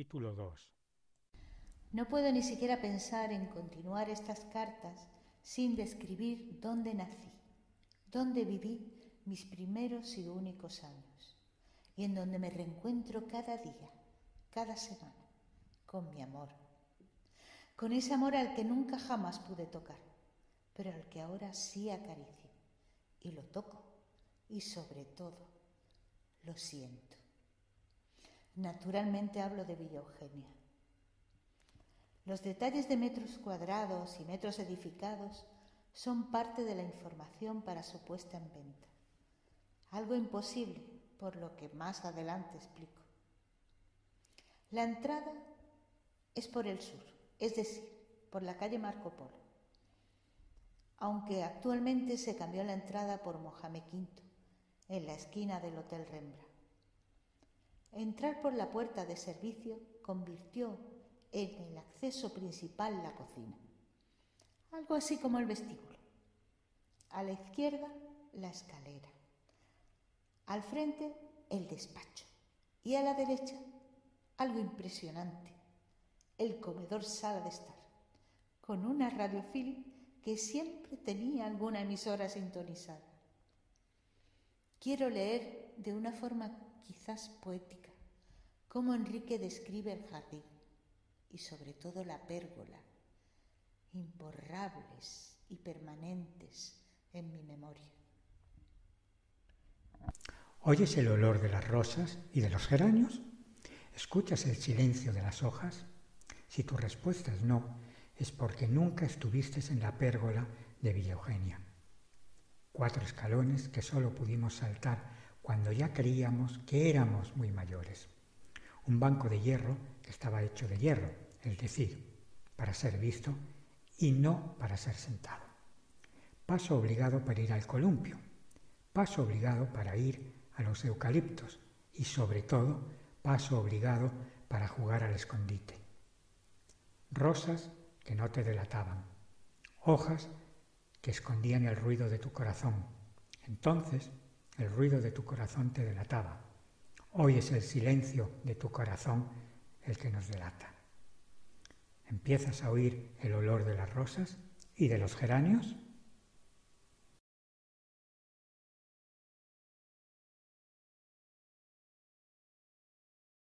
Capítulo 2 No puedo ni siquiera pensar en continuar estas cartas sin describir dónde nací, dónde viví mis primeros y únicos años, y en donde me reencuentro cada día, cada semana, con mi amor, con ese amor al que nunca jamás pude tocar, pero al que ahora sí acaricio, y lo toco, y sobre todo, lo siento. Naturalmente hablo de Villa Eugenia. Los detalles de metros cuadrados y metros edificados son parte de la información para su puesta en venta. Algo imposible, por lo que más adelante explico. La entrada es por el sur, es decir, por la calle Marco Polo, aunque actualmente se cambió la entrada por Mohamed V, en la esquina del Hotel Rembrandt. Entrar por la puerta de servicio convirtió en el acceso principal la cocina, algo así como el vestíbulo. A la izquierda, la escalera. Al frente, el despacho. Y a la derecha, algo impresionante, el comedor sala de estar, con una radiofil que siempre tenía alguna emisora sintonizada. Quiero leer de una forma quizás poética, cómo Enrique describe el jardín y sobre todo la pérgola, imborrables y permanentes en mi memoria. ¿Oyes el olor de las rosas y de los geranios? ¿Escuchas el silencio de las hojas? Si tu respuesta es no, es porque nunca estuviste en la pérgola de Villa Eugenia. Cuatro escalones que solo pudimos saltar cuando ya creíamos que éramos muy mayores. Un banco de hierro que estaba hecho de hierro, es decir, para ser visto y no para ser sentado. Paso obligado para ir al columpio, paso obligado para ir a los eucaliptos y sobre todo paso obligado para jugar al escondite. Rosas que no te delataban, hojas que escondían el ruido de tu corazón. Entonces el ruido de tu corazón te delataba. Hoy es el silencio de tu corazón el que nos delata. ¿Empiezas a oír el olor de las rosas y de los geranios?